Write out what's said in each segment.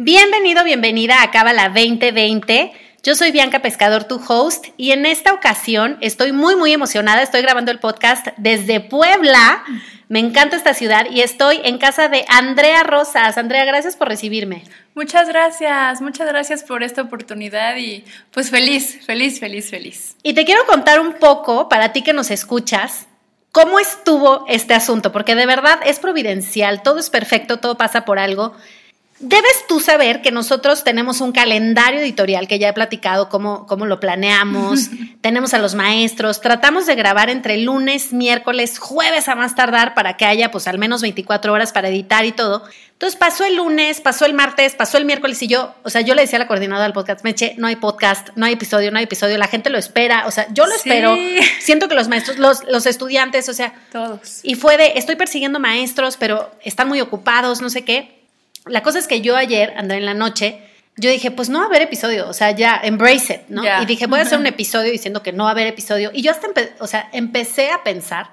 Bienvenido, bienvenida a Cábala 2020. Yo soy Bianca Pescador, tu host, y en esta ocasión estoy muy, muy emocionada. Estoy grabando el podcast desde Puebla. Me encanta esta ciudad y estoy en casa de Andrea Rosas. Andrea, gracias por recibirme. Muchas gracias, muchas gracias por esta oportunidad y pues feliz, feliz, feliz, feliz. Y te quiero contar un poco, para ti que nos escuchas, cómo estuvo este asunto, porque de verdad es providencial, todo es perfecto, todo pasa por algo. Debes tú saber que nosotros tenemos un calendario editorial que ya he platicado cómo, cómo lo planeamos, tenemos a los maestros, tratamos de grabar entre lunes, miércoles, jueves a más tardar para que haya pues al menos 24 horas para editar y todo. Entonces pasó el lunes, pasó el martes, pasó el miércoles y yo, o sea, yo le decía a la coordinadora del podcast, Meche, no hay podcast, no hay episodio, no hay episodio, la gente lo espera, o sea, yo lo espero, siento que los maestros, los, los estudiantes, o sea, todos. Y fue de, estoy persiguiendo maestros, pero están muy ocupados, no sé qué la cosa es que yo ayer, andé en la noche, yo dije, pues no va a haber episodio, o sea, ya, embrace it, ¿no? Y dije, voy a hacer un episodio diciendo que no va a haber episodio. Y yo hasta, o sea, empecé a pensar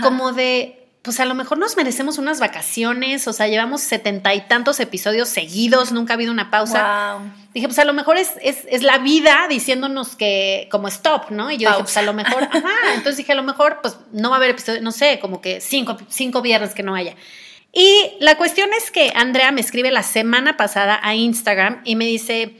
como de, pues a lo mejor nos merecemos unas vacaciones, o sea, llevamos setenta y tantos episodios seguidos, nunca ha habido una pausa. Dije, pues a lo mejor es, es, la vida diciéndonos que, como stop, ¿no? Y yo dije, pues a lo mejor, ajá, entonces dije, a lo mejor, pues no va a haber episodio, no sé, como que cinco, cinco viernes que no haya. Y la cuestión es que Andrea me escribe la semana pasada a Instagram y me dice,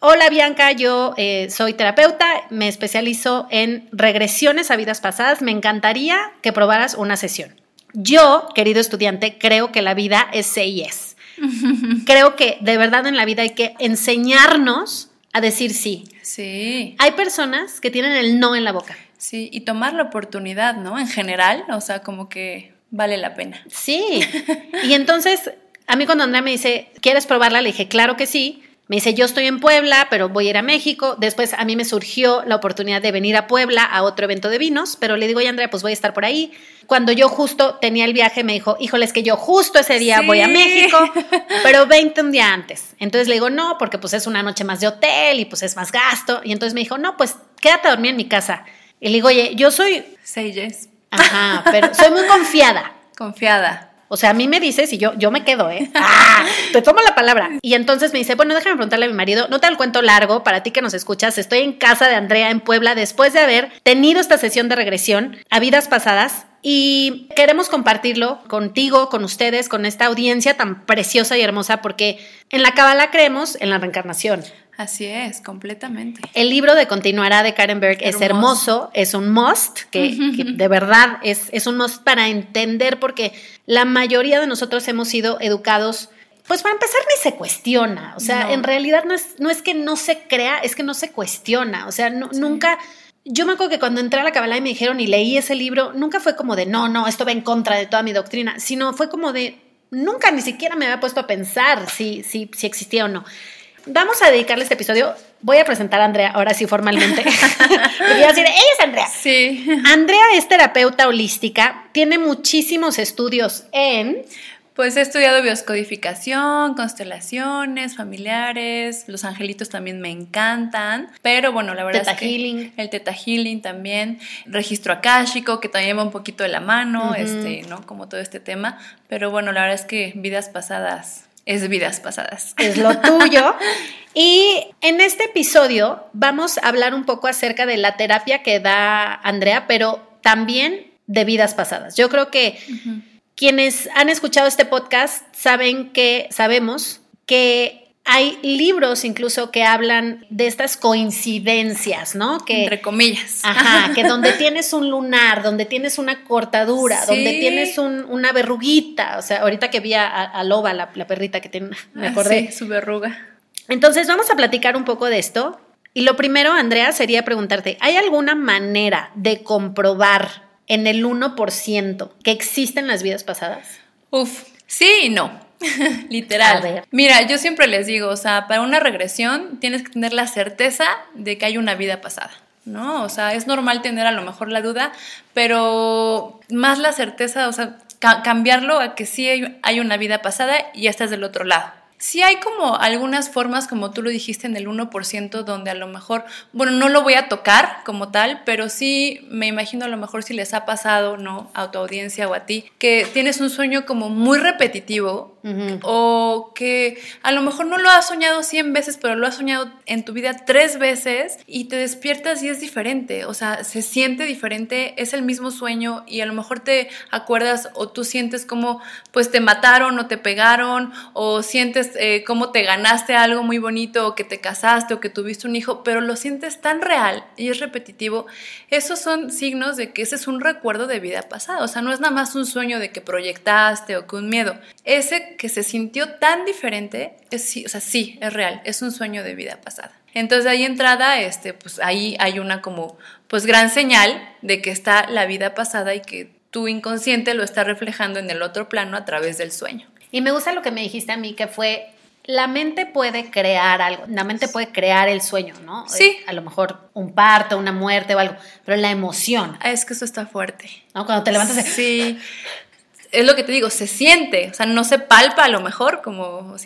hola Bianca, yo eh, soy terapeuta, me especializo en regresiones a vidas pasadas, me encantaría que probaras una sesión. Yo, querido estudiante, creo que la vida es es. creo que de verdad en la vida hay que enseñarnos a decir sí. Sí. Hay personas que tienen el no en la boca. Sí, y tomar la oportunidad, ¿no? En general, o sea, como que vale la pena. Sí. Y entonces, a mí cuando Andrea me dice, ¿quieres probarla? Le dije, claro que sí. Me dice, yo estoy en Puebla, pero voy a ir a México. Después a mí me surgió la oportunidad de venir a Puebla a otro evento de vinos, pero le digo, oye Andrea, pues voy a estar por ahí. Cuando yo justo tenía el viaje, me dijo, híjole, es que yo justo ese día voy a México, pero 20 un día antes. Entonces le digo, no, porque pues es una noche más de hotel y pues es más gasto. Y entonces me dijo, no, pues quédate a dormir en mi casa. Y le digo, oye, yo soy... Say yes. Ajá, pero soy muy confiada. Confiada. O sea, a mí me dices y yo, yo me quedo, ¿eh? ¡Ah! Te tomo la palabra. Y entonces me dice, bueno, déjame preguntarle a mi marido, no te el cuento largo, para ti que nos escuchas, estoy en casa de Andrea en Puebla después de haber tenido esta sesión de regresión a vidas pasadas y queremos compartirlo contigo, con ustedes, con esta audiencia tan preciosa y hermosa, porque en la Cábala creemos en la reencarnación. Así es, completamente. El libro de Continuará de Karen Berg es hermoso, es un must, que, de verdad es, es un must para entender, porque la mayoría de nosotros hemos sido educados pues para empezar ni se cuestiona, o sea, en realidad no es, no es que no se crea, es que no se cuestiona, o sea, nunca, yo me acuerdo que cuando entré a la Kabbalah y me dijeron y leí ese libro, nunca fue como de, no, no, esto va en contra de toda mi doctrina, sino fue como de, nunca ni siquiera me había puesto a pensar si, si, si existía o no. Vamos a dedicarle este episodio. Voy a presentar a Andrea ahora sí formalmente. voy a decir, ella es Andrea. Sí. Andrea es terapeuta holística, tiene muchísimos estudios en pues he estudiado bioscodificación, constelaciones, familiares, los angelitos también me encantan, pero bueno, la verdad teta es que healing. el teta healing también, registro akáshico que también va un poquito de la mano, este, ¿no? Como todo este tema, pero bueno, la verdad es que vidas pasadas es vidas pasadas. Es lo tuyo. y en este episodio vamos a hablar un poco acerca de la terapia que da Andrea, pero también de vidas pasadas. Yo creo que quienes han escuchado este podcast saben que sabemos que hay libros incluso que hablan de estas coincidencias, ¿no? Que, Entre comillas. Ajá, que donde tienes un lunar, donde tienes una cortadura, donde tienes una verruguita, o sea, ahorita que vi a, Loba, la, perrita que tiene, me ah, acordé. Sí, su verruga. Entonces vamos a platicar un poco de esto. Y lo primero, Andrea, sería preguntarte, ¿hay alguna manera de comprobar en el 1% que existen las vidas pasadas? Uf, sí y no. Literal. Mira, yo siempre les digo, o sea, para una regresión tienes que tener la certeza de que hay una vida pasada. ¿no? O sea, es normal tener a lo mejor la duda, pero más la certeza, o sea, cambiarlo a que sí hay una vida pasada y ya estás del otro lado. Sí hay como algunas formas, como tú lo dijiste, en el 1%, donde a lo mejor, bueno, no lo voy a tocar como tal, pero sí me imagino a lo mejor si les ha pasado, ¿no? A tu audiencia o a ti, que tienes un sueño como muy repetitivo o que a lo mejor no lo has soñado 100 veces, pero lo has soñado en tu vida tres veces y te despiertas y es diferente, o sea, se siente diferente, es el mismo sueño y a lo mejor te acuerdas o tú sientes como pues te mataron o te pegaron o sientes eh, como te ganaste algo muy bonito o que te casaste o que tuviste un hijo, pero lo sientes tan real y es repetitivo, esos son signos de que ese es un recuerdo de vida pasada, o sea, no es nada más un sueño de que proyectaste o que un miedo, ese que se sintió tan diferente, es, sí, o sea, sí, es real, es un sueño de vida pasada. Entonces ahí entrada, este, pues ahí hay una como, pues gran señal de que está la vida pasada y que tu inconsciente lo está reflejando en el otro plano a través del sueño. Y me gusta lo que me dijiste a mí, que fue, la mente puede crear algo, la mente puede crear el sueño, ¿no? Sí. A lo mejor un parto, una muerte o algo, pero la emoción. Ah, es que eso está fuerte. ¿No? Cuando te levantas. Sí es lo que te digo, se siente, o sea, no se palpa a lo mejor como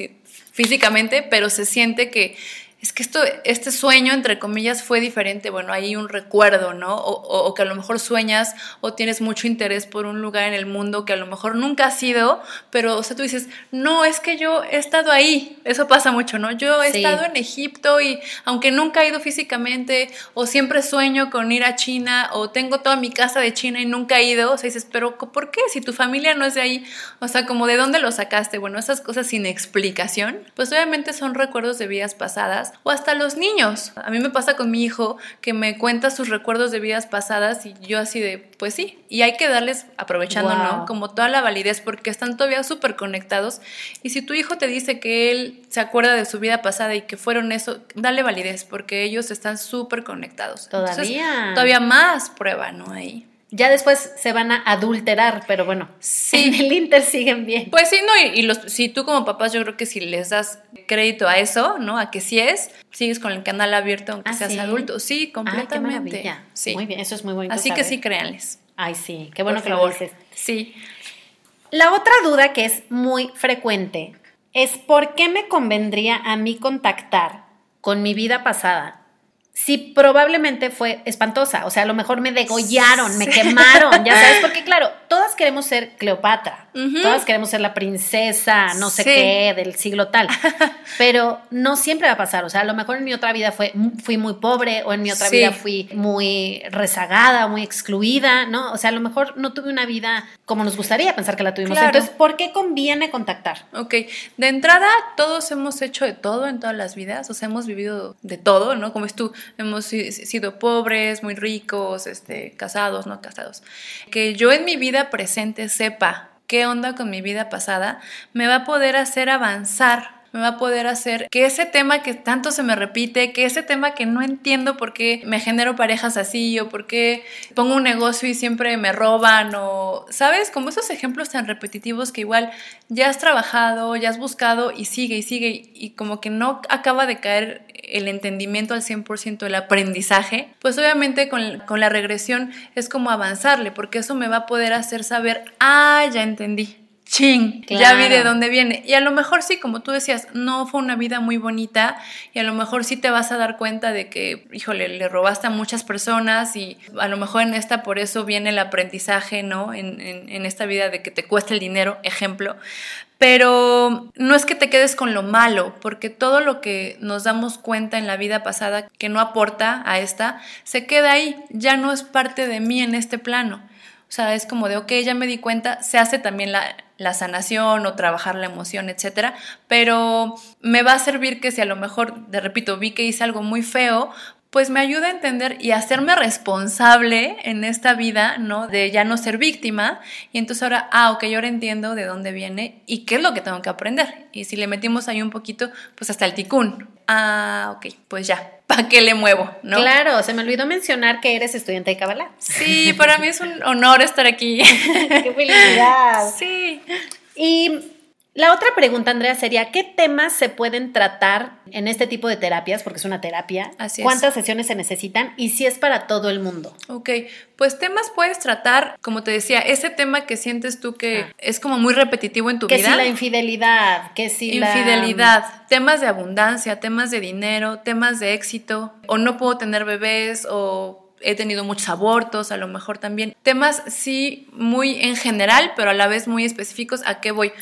físicamente, pero se siente que es que esto, este sueño, entre comillas, fue diferente. Bueno, hay un recuerdo, ¿no? O, que a lo mejor sueñas o tienes mucho interés por un lugar en el mundo que a lo mejor nunca has ido, pero, o sea, tú dices, no, es que yo he estado ahí. Eso pasa mucho, ¿no? Yo he estado en Egipto y aunque nunca he ido físicamente, o siempre sueño con ir a China, o tengo toda mi casa de China y nunca he ido, o sea, dices, pero ¿por qué? Si tu familia no es de ahí, o sea, como de dónde lo sacaste. Bueno, esas cosas sin explicación, pues obviamente son recuerdos de vidas pasadas o hasta los niños. A mí me pasa con mi hijo que me cuenta sus recuerdos de vidas pasadas y yo así de, pues sí, y hay que darles, aprovechando, ¿no? Como toda la validez porque están todavía súper conectados y si tu hijo te dice que él se acuerda de su vida pasada y que fueron eso, dale validez porque ellos están súper conectados. Todavía. todavía más prueba, ¿no? Ahí. Ya después se van a adulterar, pero bueno, sí. en el Inter siguen bien. Pues sí, no, y, los, si tú como papás, yo creo que si les das crédito a eso, ¿no? A que sí es, sigues con el canal abierto aunque ah, seas adulto. Sí, completamente. Ah, Sí. Muy bien, eso es muy bonito. Así que sí, créanles. Ay, sí, qué bueno que lo dices. Sí. La otra duda que es muy frecuente es por qué me convendría a mí contactar con mi vida pasada sí probablemente fue espantosa. O sea, a lo mejor me degollaron, me quemaron, ya sabes, porque claro, todas queremos ser Cleopatra, todas queremos ser la princesa, no sé qué, del siglo tal, pero no siempre va a pasar. O sea, a lo mejor en mi otra vida fue, fui muy pobre o en mi otra vida fui muy rezagada, muy excluida, ¿no? O sea, a lo mejor no tuve una vida como nos gustaría pensar que la tuvimos. Entonces, ¿por qué conviene contactar? Ok, de entrada, todos hemos hecho de todo en todas las vidas, o sea, hemos vivido de todo, ¿no? Como es tú, hemos sido pobres, muy ricos, este, casados, no casados. Que yo en mi vida presente sepa qué onda con mi vida pasada, me va a poder hacer avanzar me va a poder hacer que ese tema que tanto se me repite, que ese tema que no entiendo por qué me genero parejas así o por qué pongo un negocio y siempre me roban o, ¿sabes? Como esos ejemplos tan repetitivos que igual ya has trabajado, ya has buscado y sigue y sigue y como que no acaba de caer el entendimiento al 100% del aprendizaje, pues obviamente con, con la regresión es como avanzarle, porque eso me va a poder hacer saber, ah, ya entendí ching, ya vi de dónde viene. Y a lo mejor sí, como tú decías, no fue una vida muy bonita y a lo mejor sí te vas a dar cuenta de que, híjole, le robaste a muchas personas y a lo mejor en esta por eso viene el aprendizaje, ¿no? En, en esta vida de que te cuesta el dinero, ejemplo. Pero no es que te quedes con lo malo, porque todo lo que nos damos cuenta en la vida pasada que no aporta a esta, se queda ahí, ya no es parte de mí en este plano. O sea, es como de, ok, ya me di cuenta, se hace también la, la sanación o trabajar la emoción, etcétera, pero me va a servir que si a lo mejor, de repito, vi que hice algo muy feo, pues me ayuda a entender y a hacerme responsable en esta vida, ¿no? De ya no ser víctima. Y entonces ahora, ah, ok, yo ahora entiendo de dónde viene y qué es lo que tengo que aprender. Y si le metimos ahí un poquito, pues hasta el ticún. Ah, ok, pues ya, ¿para qué le muevo? ¿no? Claro, se me olvidó mencionar que eres estudiante de Kabbalah. Sí, para mí es un honor estar aquí. ¡Qué felicidad! Sí. Y la otra pregunta, Andrea, sería, ¿qué temas se pueden tratar en este tipo de terapias? Porque es una terapia. Así ¿Cuántas sesiones se necesitan? Y si es para todo el mundo. Ok, pues temas puedes tratar, como te decía, ese tema que sientes tú que ah. es como muy repetitivo en tu vida. Que si la infidelidad, que si Infidelidad, temas de abundancia, temas de dinero, temas de éxito, o no puedo tener bebés, o he tenido muchos abortos, a lo mejor también. Temas sí muy en general, pero a la vez muy específicos. ¿A qué voy?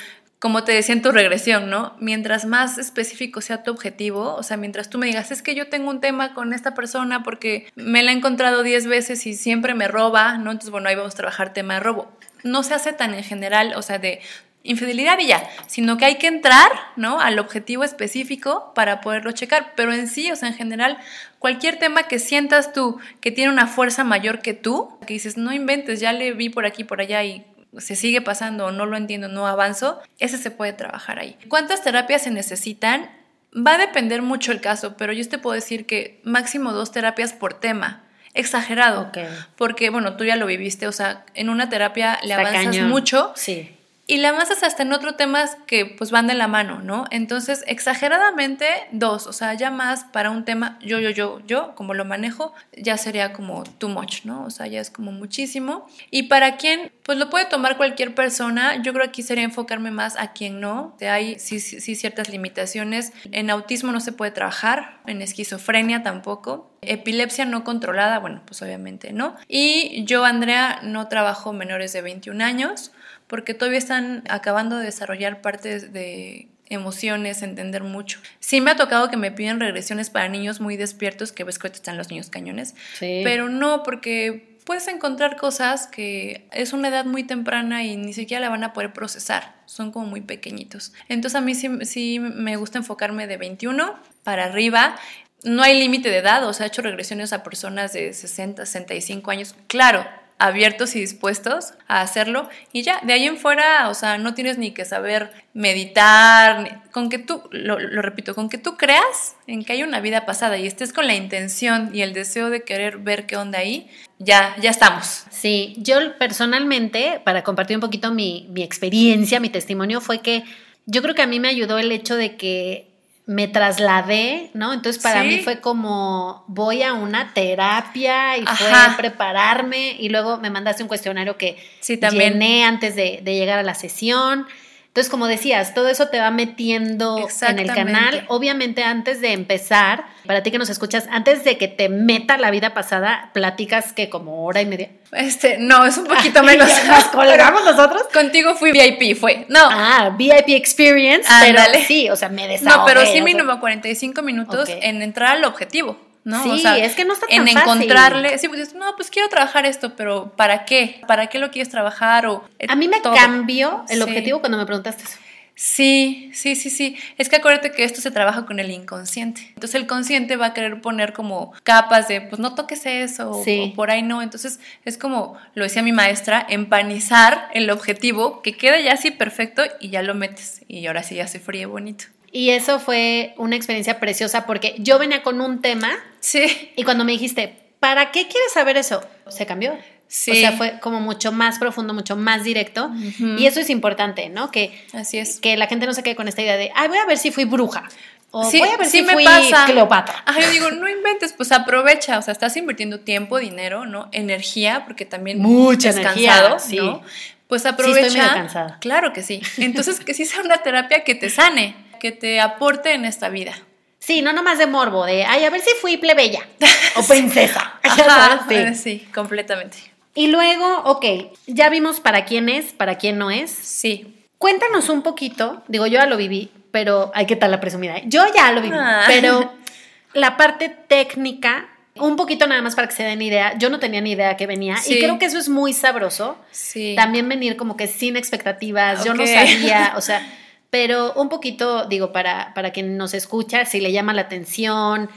Como te decía en tu regresión, ¿no? Mientras más específico sea tu objetivo, o sea, mientras tú me digas, es que yo tengo un tema con esta persona porque me la he encontrado 10 veces y siempre me roba, ¿no? Entonces, bueno, ahí vamos a trabajar tema de robo. No se hace tan en general, o sea, de infidelidad y ya, sino que hay que entrar, ¿no? Al objetivo específico para poderlo checar, pero en sí, o sea, en general, cualquier tema que sientas tú que tiene una fuerza mayor que tú, que dices, no inventes, ya le vi por aquí, por allá y se sigue pasando o no lo entiendo, no avanzo, ese se puede trabajar ahí. ¿Cuántas terapias se necesitan? Va a depender mucho el caso, pero yo te puedo decir que máximo dos terapias por tema. Exagerado. Porque, bueno, tú ya lo viviste, o sea, en una terapia le avanzas mucho. Sí y la avanzas hasta en otros temas que pues van de la mano, ¿no? Entonces, exageradamente dos, o sea, ya más para un tema, yo, yo, yo, yo, como lo manejo, ya sería como too much, ¿no? O sea, ya es como muchísimo. Y para quien, pues lo puede tomar cualquier persona, yo creo que aquí sería enfocarme más a quien no. Hay sí, sí ciertas limitaciones. En autismo no se puede trabajar, en esquizofrenia tampoco. Epilepsia no controlada, bueno, pues obviamente no. Y yo, Andrea, no trabajo menores de 21 años porque todavía están acabando de desarrollar partes de emociones, entender mucho. Sí me ha tocado que me piden regresiones para niños muy despiertos, que ves que están los niños cañones, pero no porque puedes encontrar cosas que es una edad muy temprana y ni siquiera la van a poder procesar, son como muy pequeñitos. Entonces a mí sí, sí me gusta enfocarme de 21 para arriba no hay límite de edad, o sea, he hecho regresiones a personas de 60, 65 años. Claro, abiertos y dispuestos a hacerlo y ya, de ahí en fuera, o sea, no tienes ni que saber meditar, con que tú, lo, repito, con que tú creas en que hay una vida pasada y estés con la intención y el deseo de querer ver qué onda ahí, ya, ya estamos. Sí, yo personalmente, para compartir un poquito mi, mi experiencia, mi testimonio, fue que yo creo que a mí me ayudó el hecho de que me trasladé, ¿no? Entonces para mí fue como voy a una terapia y fue a prepararme y luego me mandaste un cuestionario que sí, también. llené antes de, de, llegar a la sesión. Entonces, como decías, todo eso te va metiendo en el canal. Obviamente, antes de empezar, para ti que nos escuchas, antes de que te meta la vida pasada, platicas que como hora y media. Este, no, es un poquito menos. ¿Nos colgamos nosotros? Contigo fui VIP, fue. No. Ah, VIP experience, pero sí, o sea, me desahogué. No, pero sí mínimo 45 minutos en entrar al objetivo. ¿No? Sí, es que no está tan En encontrarle, sí, pues no, pues quiero trabajar esto, pero ¿para qué? ¿Para qué lo quieres trabajar? O, eh, a mí me cambió el objetivo cuando me preguntaste eso. Sí, sí, sí, sí. Es que acuérdate que esto se trabaja con el inconsciente. Entonces el consciente va a querer poner como capas de, pues no toques eso, o por ahí no. Entonces es como, lo decía mi maestra, empanizar el objetivo que queda ya así perfecto y ya lo metes. Y ahora sí ya se fríe bonito. Y eso fue una experiencia preciosa porque yo venía con un tema. Sí. Y cuando me dijiste, ¿para qué quieres saber eso? Se cambió. Sí. O sea, fue como mucho más profundo, mucho más directo. Y eso es importante, ¿no? Que, Así es. Que la gente no se quede con esta idea de, ay, voy a ver si fui bruja. O voy a ver si me fui pasa. Cleopatra. Ajá, yo digo, no inventes, pues aprovecha. O sea, estás invirtiendo tiempo, dinero, ¿no? Energía, porque también Mucha es cansado, sí. ¿no? Pues aprovecha. Sí, estoy cansada. Claro que sí. Entonces, que sí sea una terapia que te sane que te aporte en esta vida. Sí, no nomás de morbo, de, ay, a ver si fui plebeya o princesa. sí. sí, completamente. Y luego, ok, ya vimos para quién es, para quién no es. Sí. Cuéntanos un poquito, digo, yo ya lo viví, pero hay que tal la presumida. Yo ya lo viví, ah. pero la parte técnica, un poquito nada más para que se den idea. Yo no tenía ni idea que venía y creo que eso es muy sabroso. Sí. También venir como que sin expectativas. Yo no sabía, o sea, pero un poquito, digo, para, para quien nos escucha, si le llama la atención,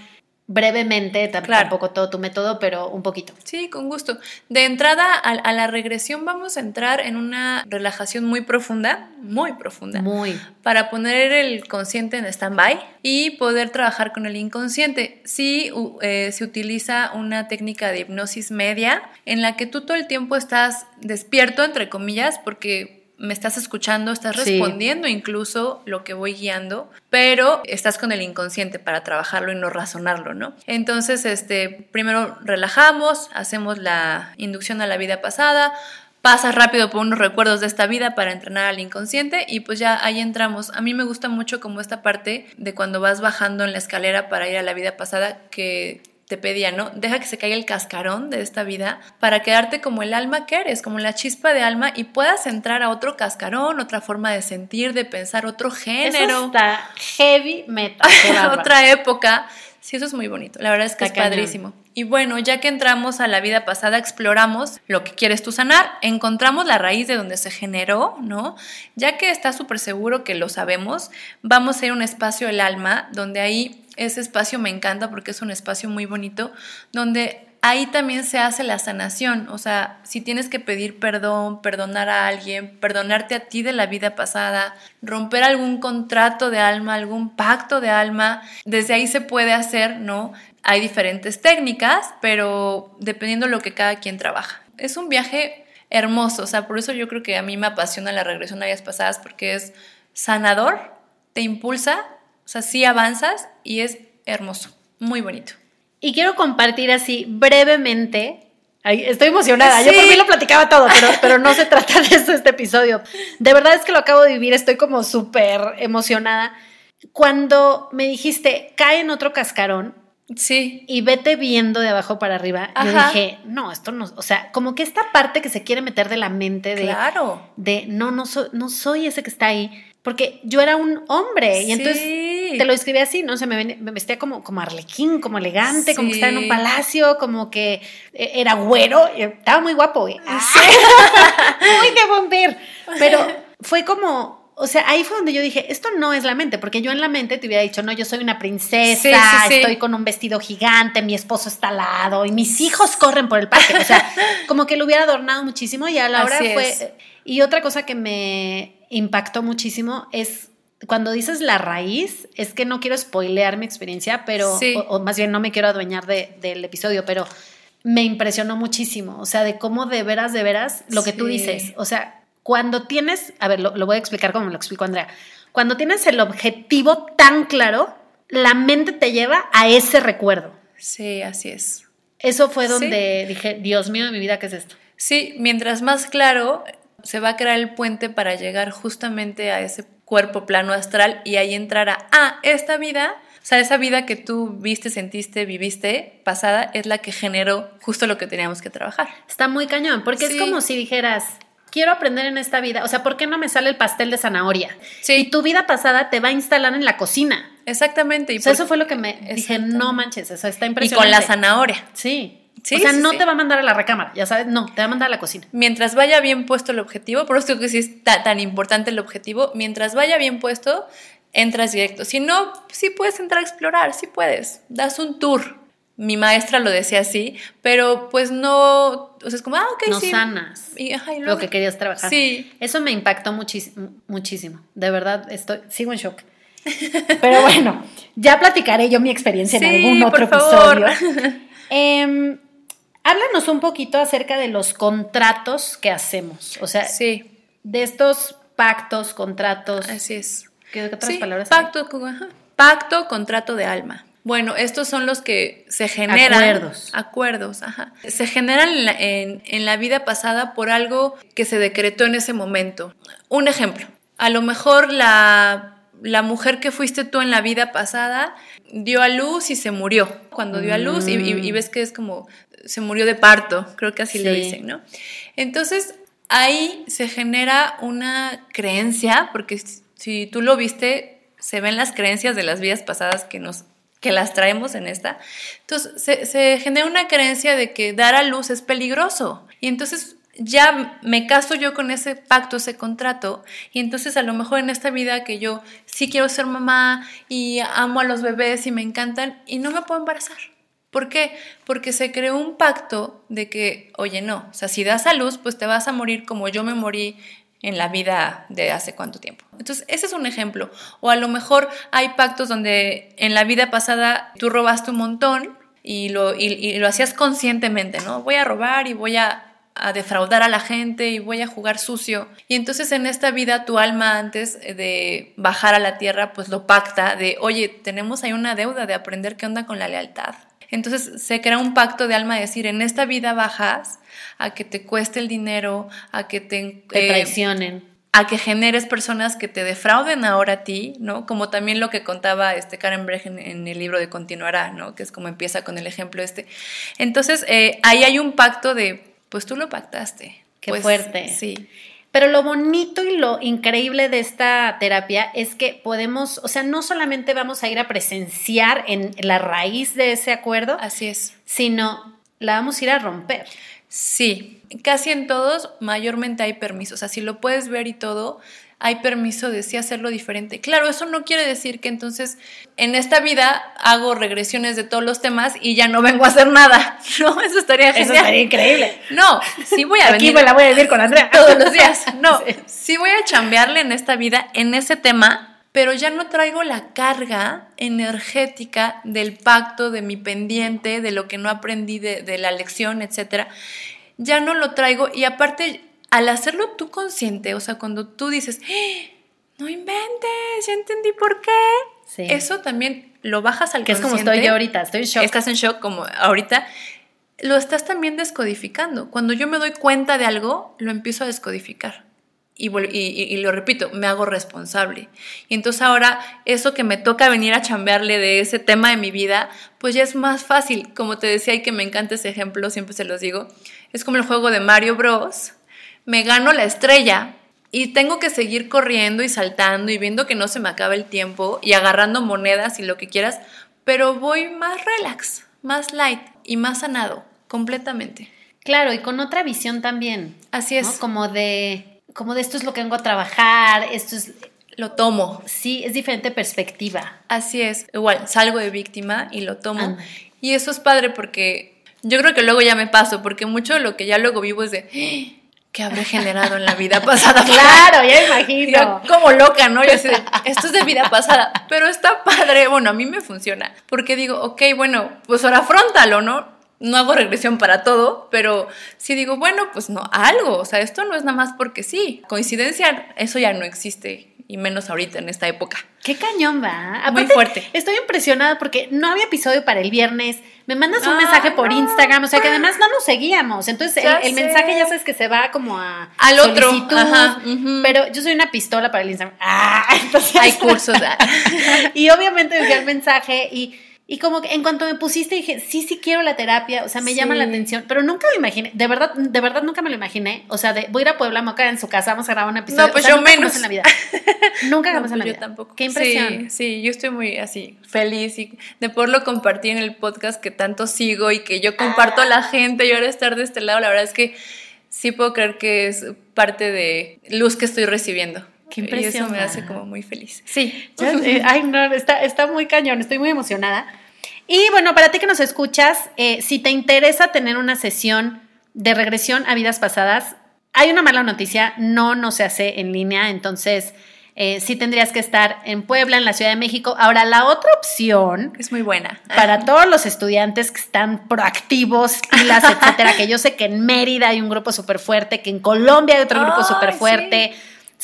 brevemente, tampoco todo tu método, pero un poquito. Sí, con gusto. De entrada a, la regresión vamos a entrar en una relajación muy profunda, muy profunda. Muy. Para poner el consciente en stand-by y poder trabajar con el inconsciente. Sí, eh, se utiliza una técnica de hipnosis media en la que tú todo el tiempo estás despierto, entre comillas, porque me estás escuchando, estás respondiendo incluso lo que voy guiando, pero estás con el inconsciente para trabajarlo y no razonarlo, ¿no? Entonces, este, primero relajamos, hacemos la inducción a la vida pasada, pasas rápido por unos recuerdos de esta vida para entrenar al inconsciente y pues ya ahí entramos. A mí me gusta mucho como esta parte de cuando vas bajando en la escalera para ir a la vida pasada que te pedía, ¿no? Deja que se caiga el cascarón de esta vida para quedarte como el alma que eres, como la chispa de alma y puedas entrar a otro cascarón, otra forma de sentir, de pensar, otro género. Eso está heavy metal. otra época. Sí, eso es muy bonito. La verdad es que es padrísimo. Y bueno, ya que entramos a la vida pasada, exploramos lo que quieres tú sanar, encontramos la raíz de donde se generó, ¿no? Ya que estás súper seguro que lo sabemos, vamos a ir a un espacio del alma donde ahí ese espacio me encanta porque es un espacio muy bonito, donde ahí también se hace la sanación. O sea, si tienes que pedir perdón, perdonar a alguien, perdonarte a ti de la vida pasada, romper algún contrato de alma, algún pacto de alma, desde ahí se puede hacer, ¿no? Hay diferentes técnicas, pero dependiendo de lo que cada quien trabaja. Es un viaje hermoso, o sea, por eso yo creo que a mí me apasiona la regresión a vidas pasadas porque es sanador, te impulsa o sea, sí avanzas y es hermoso, muy bonito. Y quiero compartir así brevemente. estoy emocionada. Yo por mí lo platicaba todo, pero, pero no se trata de eso este episodio. De verdad es que lo acabo de vivir, estoy como súper emocionada. Cuando me dijiste, cae en otro cascarón, Sí. Y vete viendo de abajo para arriba. Yo dije, no, esto no, o sea, como que esta parte que se quiere meter de la mente de, claro. de no, no soy, no soy ese que está ahí, porque yo era un hombre y entonces te lo escribí así, ¿no? O sea, me, vestía como, como arlequín, como elegante, como que estaba en un palacio, como que eh, era güero, estaba muy guapo, güey. muy de bomber. Pero fue como, o sea, ahí fue donde yo dije, esto no es la mente, porque yo en la mente te hubiera dicho, no, yo soy una princesa, estoy con un vestido gigante, mi esposo está al lado y mis hijos corren por el parque. O sea, como que lo hubiera adornado muchísimo y a la hora fue... Y otra cosa que me impactó muchísimo es cuando dices la raíz, es que no quiero spoilear mi experiencia, pero, o, más bien no me quiero adueñar del episodio, pero me impresionó muchísimo, o sea, de cómo de veras, de veras, lo que tú dices, o sea, cuando tienes, a ver, lo, voy a explicar como me lo explicó Andrea, cuando tienes el objetivo tan claro, la mente te lleva a ese recuerdo. Sí, así es. Eso fue donde dije, Dios mío de mi vida, ¿qué es esto? Sí, mientras más claro, se va a crear el puente para llegar justamente a ese cuerpo plano astral y ahí entrar a, ah, esta vida, o sea, esa vida que tú viste, sentiste, viviste, pasada, es la que generó justo lo que teníamos que trabajar. Está muy cañón, porque es como si dijeras, quiero aprender en esta vida, o sea, ¿por qué no me sale el pastel de zanahoria? Sí. Y tu vida pasada te va a instalar en la cocina. Exactamente. Y eso fue lo que me dije, no manches, eso está impresionante. Y con la zanahoria. Sí o sea, no te va a mandar a la recámara, ya sabes, no, te va a mandar a la cocina. Mientras vaya bien puesto el objetivo, por eso creo que sí es tan importante el objetivo, mientras vaya bien puesto, entras directo. Si no, sí puedes entrar a explorar, sí puedes. Das un tour. Mi maestra lo decía así, pero pues no, o sea, es como, ah, ok, no sanas lo que querías trabajar. Sí. Eso me impactó muchísimo, muchísimo. De verdad, estoy, sigo en shock. Pero bueno, ya platicaré yo mi experiencia en algún otro episodio. Eh, Háblanos un poquito acerca de los contratos que hacemos. O sea, sí. de estos pactos, contratos. Así es. ¿Qué otras palabras? Pacto, pacto, contrato de alma. Bueno, estos son los que se generan. Acuerdos. Acuerdos, ajá. Se generan en en la vida pasada por algo que se decretó en ese momento. Un ejemplo. A lo mejor la la mujer que fuiste tú en la vida pasada dio a luz y se murió. Cuando dio a luz y, mm. ves que es como se murió de parto, creo que así lo dicen, ¿no? Entonces ahí se genera una creencia, porque si tú lo viste, se ven las creencias de las vidas pasadas que nos que las traemos en esta. Entonces se, se genera una creencia de que dar a luz es peligroso. Y entonces ya me caso yo con ese pacto, ese contrato, y entonces a lo mejor en esta vida que yo sí quiero ser mamá y amo a los bebés y me encantan y no me puedo embarazar. ¿Por qué? Porque se creó un pacto de que, oye, no, o sea, si das a luz, pues te vas a morir como yo me morí en la vida de hace cuánto tiempo. Entonces, ese es un ejemplo. O a lo mejor hay pactos donde en la vida pasada tú robaste un montón y lo, hacías conscientemente, ¿no? Voy a robar y voy a a defraudar a la gente y voy a jugar sucio. Y entonces en esta vida tu alma antes de bajar a la tierra pues lo pacta de, oye, tenemos ahí una deuda de aprender qué onda con la lealtad. Entonces se crea un pacto de alma de decir, en esta vida bajas a que te cueste el dinero, a que te... te eh, traicionen. a que generes personas que te defrauden ahora a ti, ¿no? Como también lo que contaba este Karen Brecht en, el libro de Continuará, ¿no? Que es como empieza con el ejemplo este. Entonces, eh, ahí hay un pacto de, pues tú lo pactaste. Qué pues, fuerte. Sí. Pero lo bonito y lo increíble de esta terapia es que podemos, o sea, no solamente vamos a ir a presenciar en la raíz de ese acuerdo, así es, sino la vamos a ir a romper. Sí, casi en todos mayormente hay permisos, o sea, si lo puedes ver y todo, hay permiso de sí hacerlo diferente. Claro, eso no quiere decir que entonces en esta vida hago regresiones de todos los temas y ya no vengo a hacer nada. No, eso estaría genial. Eso estaría increíble. No, sí voy a Aquí me la voy a decir con Andrea. Todos los días. No, sí. voy a chambearle en esta vida, en ese tema, pero ya no traigo la carga energética del pacto, de mi pendiente, de lo que no aprendí de, de la lección, etcétera. Ya no lo traigo y aparte al hacerlo tú consciente, o sea, cuando tú dices, ¡Ah! no inventes, ya entendí por qué, eso también lo bajas al Que es como estoy yo ahorita, estoy en shock. Estás en shock como ahorita. Lo estás también descodificando. Cuando yo me doy cuenta de algo, lo empiezo a descodificar. Y, y, lo repito, me hago responsable. Y entonces ahora eso que me toca venir a chambearle de ese tema de mi vida, pues ya es más fácil. Como te decía y que me encanta ese ejemplo, siempre se los digo, es como el juego de Mario Bros me gano la estrella y tengo que seguir corriendo y saltando y viendo que no se me acaba el tiempo y agarrando monedas y lo que quieras, pero voy más relax, más light y más sanado, completamente. Claro, y con otra visión también. Así es. Como de, como de esto es lo que vengo a trabajar, esto es... Lo tomo. Sí, es diferente perspectiva. Así es. Igual, salgo de víctima y lo tomo. Y eso es padre porque yo creo que luego ya me paso, porque mucho de lo que ya luego vivo es de que habré generado en la vida pasada. claro, ya imagino. como loca, ¿no? Yo así esto es de vida pasada, pero está padre, bueno, a mí me funciona, porque digo, ok, bueno, pues ahora afrontalo, ¿no? No hago regresión para todo, pero si digo, bueno, pues no, algo, o sea, esto no es nada más porque sí. Coincidencia, eso ya no existe y menos ahorita en esta época. Qué cañón va. Muy fuerte. Estoy impresionada porque no había episodio para el viernes. Me mandas un mensaje por Instagram, o sea que además no nos seguíamos. Entonces el, mensaje ya sabes que se va como a al otro. Pero yo soy una pistola para el Instagram. Ah, entonces hay cursos. y obviamente decía el mensaje y y como que en cuanto me pusiste dije, sí, sí quiero la terapia, o sea, me llama la atención, pero nunca me imaginé, de verdad, de verdad nunca me lo imaginé, o sea, de, voy a ir a Puebla, me voy a en su casa, vamos a grabar un episodio. No, pues yo menos. en la vida. nunca jamás en la pues vida. Yo tampoco. Qué impresión. Sí, sí, yo estoy muy así, feliz y de poderlo compartir en el podcast que tanto sigo y que yo comparto a la gente y ahora estar de este lado, la verdad es que sí puedo creer que es parte de luz que estoy recibiendo. Qué impresión. Y eso me hace como muy feliz. Sí. Eh, ay, no, está, está muy cañón, estoy muy emocionada. Y bueno, para ti que nos escuchas, eh, si te interesa tener una sesión de regresión a vidas pasadas, hay una mala noticia, no, no se hace en línea, entonces eh, sí tendrías que estar en Puebla, en la Ciudad de México. Ahora, la otra opción... Es muy buena. Para todos los estudiantes que están proactivos, pilas, etcétera, que yo sé que en Mérida hay un grupo súper fuerte, que en Colombia hay otro grupo súper fuerte.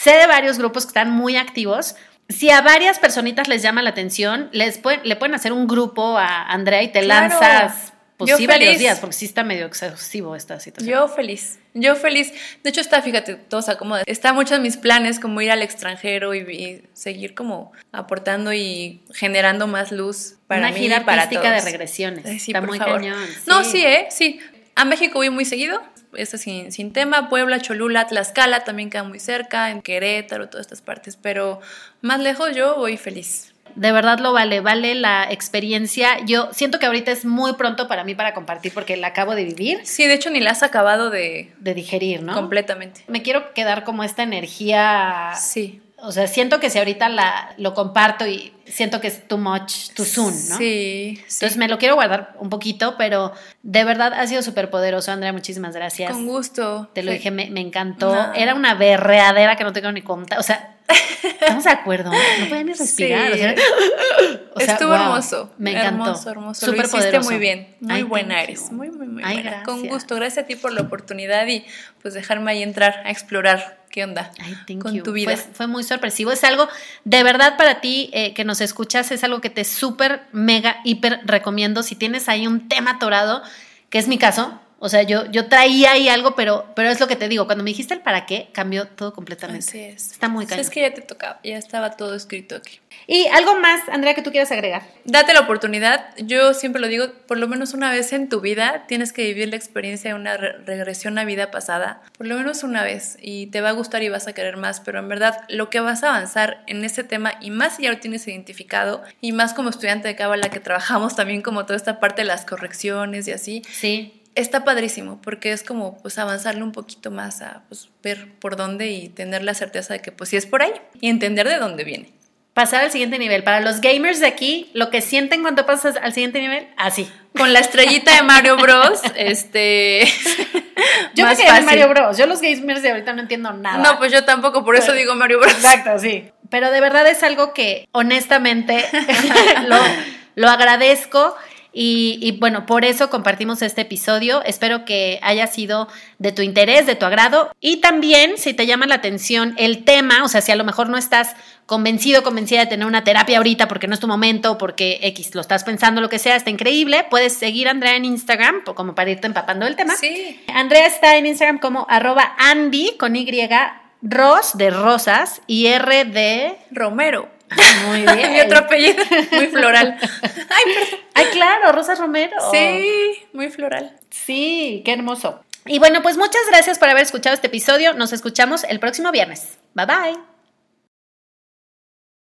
Sé de varios grupos que están muy activos si a varias personitas les llama la atención, les le pueden hacer un grupo a Andrea y te lanzas pues sí varios días, porque sí está medio excesivo esta situación. Yo feliz, yo feliz. De hecho está, fíjate, todo se acomoda. Está mucho en mis planes como ir al extranjero y, seguir como aportando y generando más luz para Una mí gira y para todos. de regresiones. está muy cañón. No, sí, ¿eh? Sí. A México voy muy seguido eso sin, sin tema, Puebla, Cholula, Tlaxcala también queda muy cerca, en Querétaro, todas estas partes, pero más lejos yo voy feliz. De verdad lo vale, vale la experiencia. Yo siento que ahorita es muy pronto para mí para compartir porque la acabo de vivir. Sí, de hecho ni la has acabado de... De digerir, ¿no? Completamente. Me quiero quedar como esta energía... Sí o sea, siento que si ahorita la, lo comparto y siento que es too much, too soon, ¿no? Sí, Entonces me lo quiero guardar un poquito, pero de verdad ha sido súper poderoso, Andrea. Muchísimas gracias. Con gusto. Te lo dije, me, encantó. Era una berreadera que no tengo ni contar. O sea, estamos de acuerdo. No podía ni respirar. O sea, Estuvo hermoso. Me encantó. Hermoso, hermoso. Súper poderoso. muy bien. Muy buena eres. Muy, muy, muy buena. Con gusto. Gracias a ti por la oportunidad y pues dejarme ahí entrar a explorar qué onda con tu vida. Fue, muy sorpresivo. Es algo, de verdad, para ti eh, que nos escuchas, es algo que te súper, mega, hiper recomiendo. Si tienes ahí un tema atorado, que es mi caso, O sea, yo, yo traía ahí algo, pero, pero es lo que te digo, cuando me dijiste el para qué, cambió todo completamente. Así es. Está muy cañón. es que ya te tocaba, ya estaba todo escrito aquí. ¿Y algo más, Andrea, que tú quieras agregar? Date la oportunidad. Yo siempre lo digo, por lo menos una vez en tu vida tienes que vivir la experiencia de una regresión a vida pasada. Por lo menos una vez. Y te va a gustar y vas a querer más. Pero en verdad, lo que vas a avanzar en este tema, y más si ya lo tienes identificado, y más como estudiante de Cábala que trabajamos también como toda esta parte de las correcciones y así. Sí está padrísimo porque es como pues avanzarle un poquito más a pues, ver por dónde y tener la certeza de que pues sí es por ahí y entender de dónde viene. Pasar al siguiente nivel. Para los gamers de aquí, lo que sienten cuando pasas al siguiente nivel, así. Con la estrellita de Mario Bros. este. yo me quedé en Mario Bros. Yo los gamers de ahorita no entiendo nada. No, pues yo tampoco, por eso digo Mario Bros. Exacto, sí. Pero de verdad es algo que honestamente lo, lo agradezco y, bueno, por eso compartimos este episodio. Espero que haya sido de tu interés, de tu agrado. Y también, si te llama la atención el tema, o sea, si a lo mejor no estás convencido, convencida de tener una terapia ahorita porque no es tu momento, porque X lo estás pensando, lo que sea, está increíble, puedes seguir a Andrea en Instagram como para irte empapando el tema. Sí. Andrea está en Instagram como arroba Andy con Y, Ros de Rosas y R de Romero. Muy bien. Mi otro apellido, muy floral. Ay, Ay, claro, Rosa Romero. Sí, muy floral. Sí, qué hermoso. Y bueno, pues muchas gracias por haber escuchado este episodio. Nos escuchamos el próximo viernes. Bye bye.